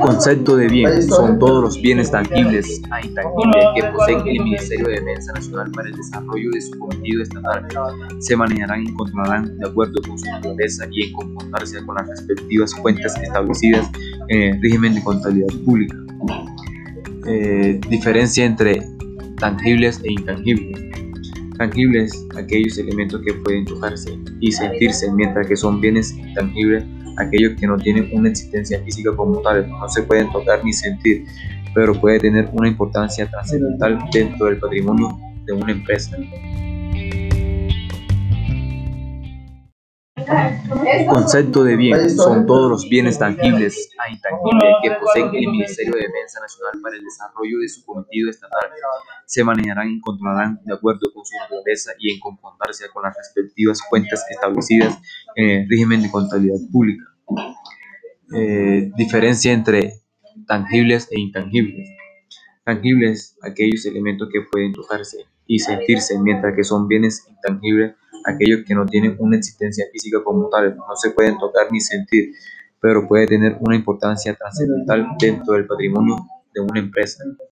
Concepto de bien son todos los bienes tangibles e intangibles que posee el Ministerio de Defensa Nacional para el desarrollo de su cometido estatal. Se manejarán y controlarán de acuerdo con su naturaleza y en conformarse con las respectivas cuentas establecidas en el régimen de contabilidad pública. Eh, diferencia entre tangibles e intangibles. Tangibles, aquellos elementos que pueden tocarse y sentirse, mientras que son bienes intangibles aquellos que no tienen una existencia física como tal, no se pueden tocar ni sentir, pero puede tener una importancia trascendental dentro del patrimonio de una empresa. Concepto de bien son todos los bienes tangibles e intangibles que posee el Ministerio de Defensa Nacional para el desarrollo de su cometido estatal. Se manejarán y controlarán de acuerdo con su naturaleza y en conformarse con las respectivas cuentas establecidas en el régimen de contabilidad pública. Eh, diferencia entre tangibles e intangibles. Tangibles, aquellos elementos que pueden tocarse y sentirse, mientras que son bienes intangibles, aquellos que no tienen una existencia física como tal, no se pueden tocar ni sentir, pero puede tener una importancia trascendental dentro del patrimonio de una empresa.